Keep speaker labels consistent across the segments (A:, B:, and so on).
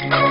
A: you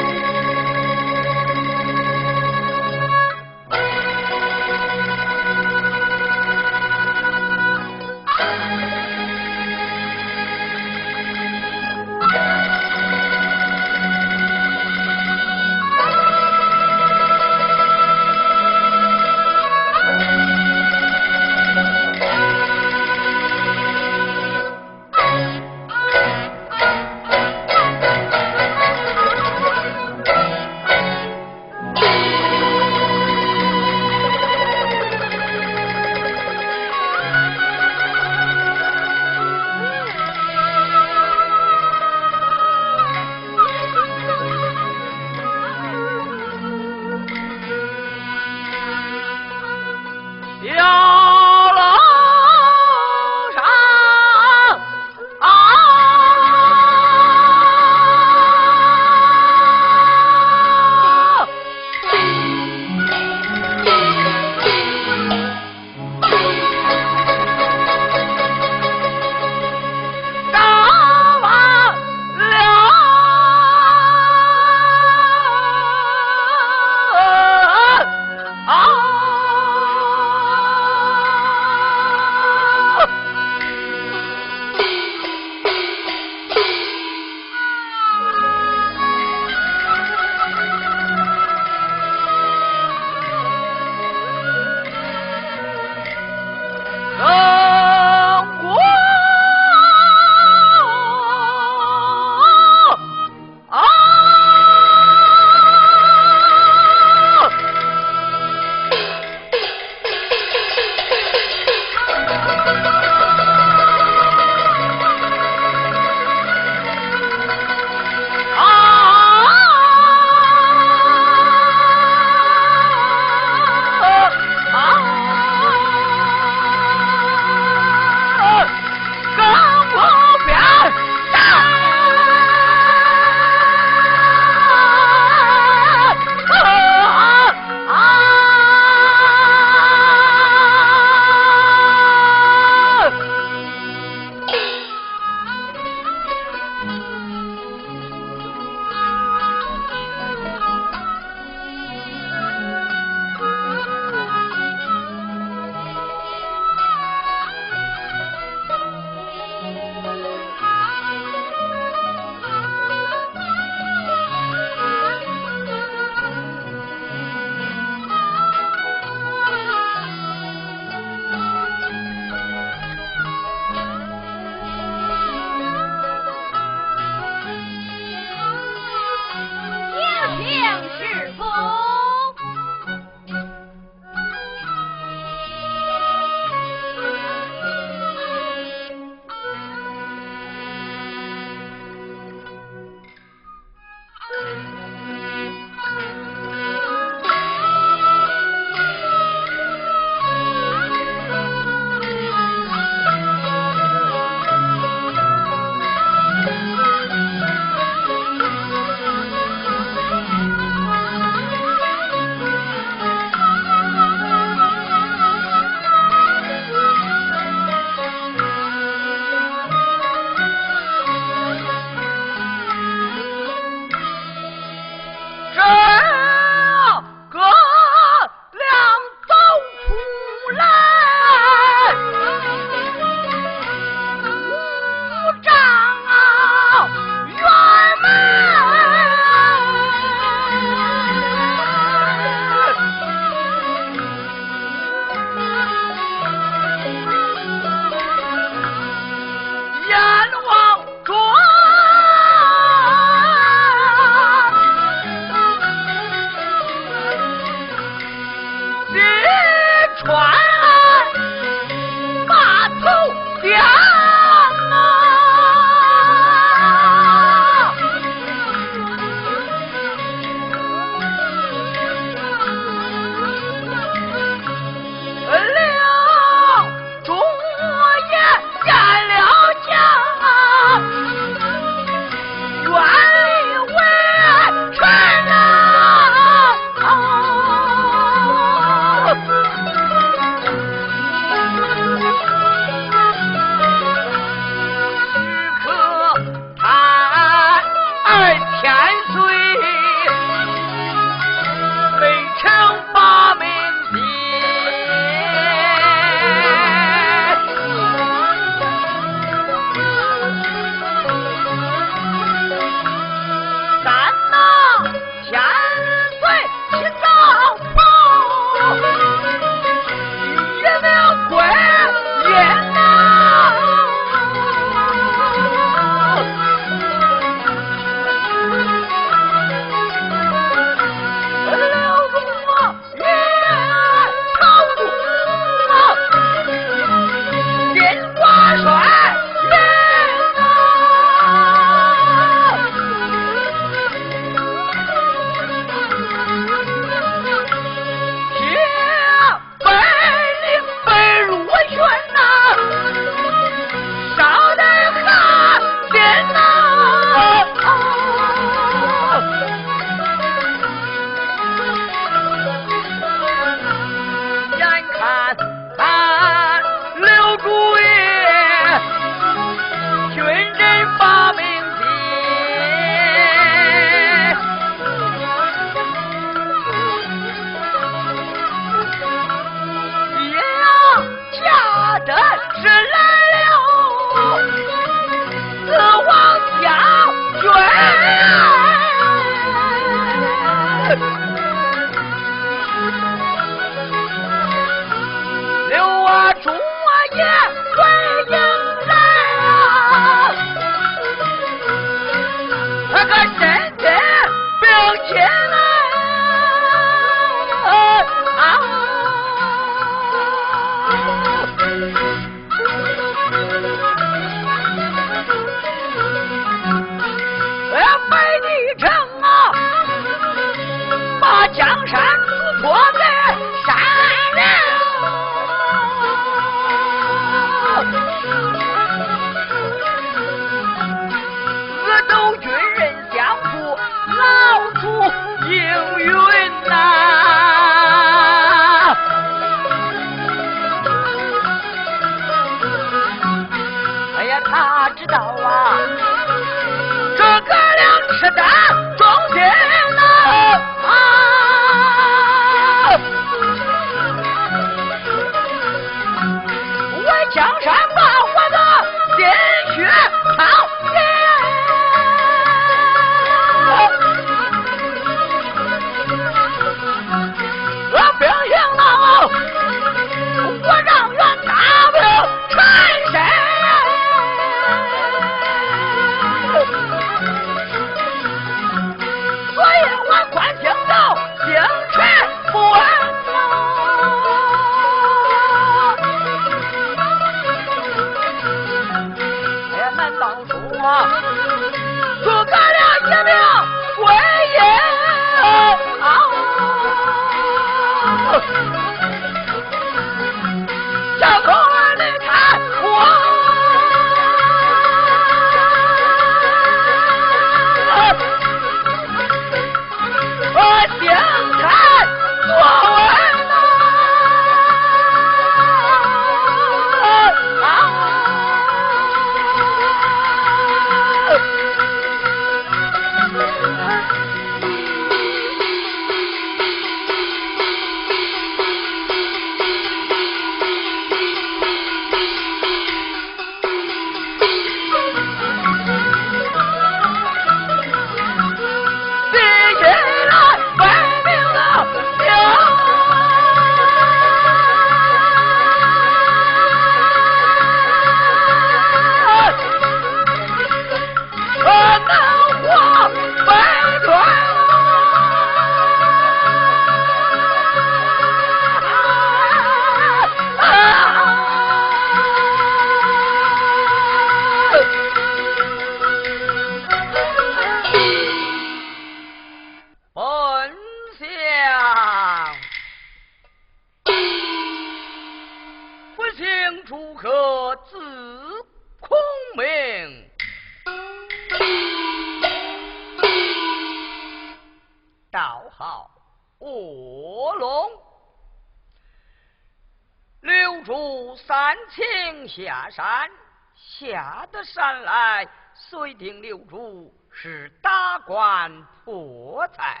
A: 三清下山，下得山来，遂定留住是打官破财，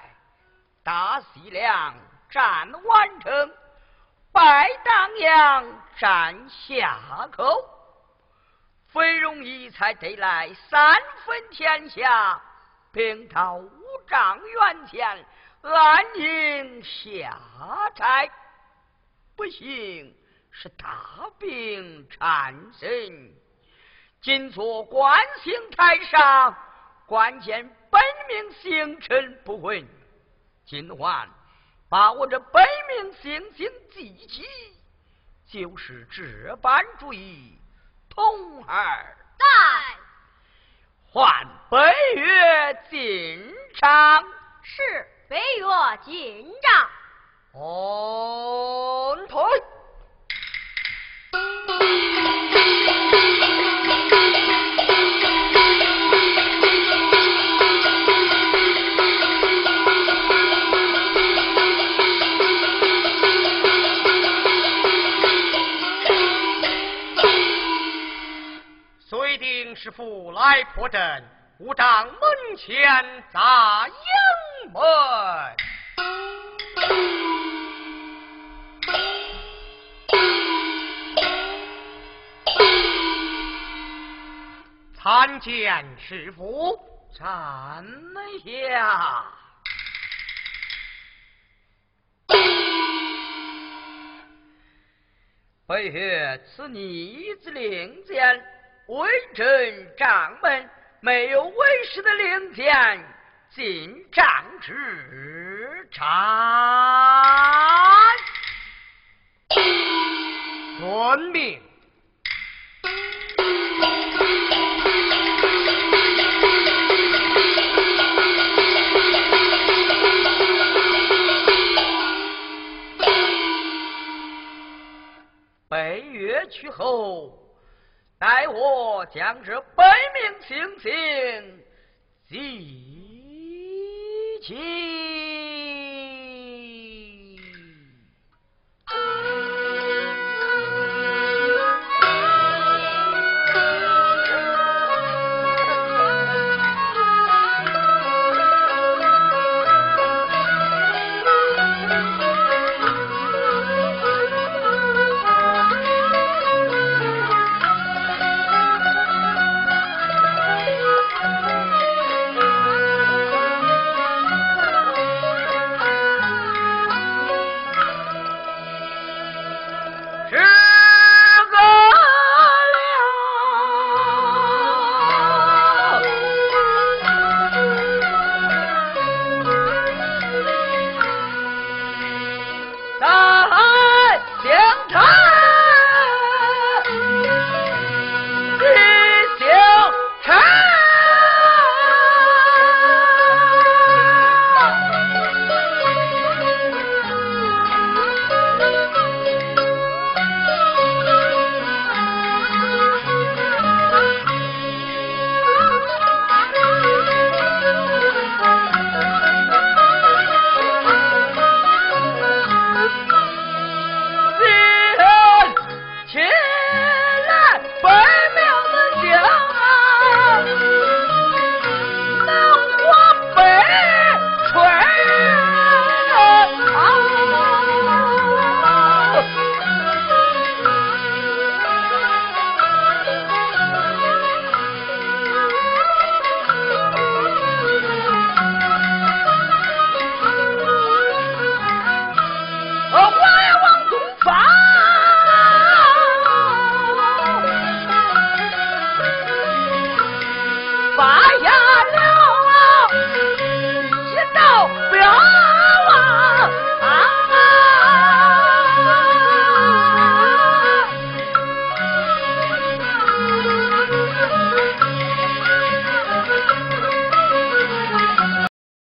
A: 大西凉战完成，拜当阳占下口，非容易才得来三分天下，平讨五丈原前，安营下寨。不行是大病缠身，今坐观星台上，关见本命星辰不稳。今晚把我这本命星星记起，就是这般主意。童儿
B: 在
A: 换北岳进场。
B: 是北岳进帐。
A: on 退。
C: 来破阵，吾帐门前扎营门。参见师傅。
A: 站下。北岳，此逆子令箭，为朕帐门，没有为师的令箭，进帐之战。
C: 遵命。
A: 北岳去后，待我将这百命星星记起。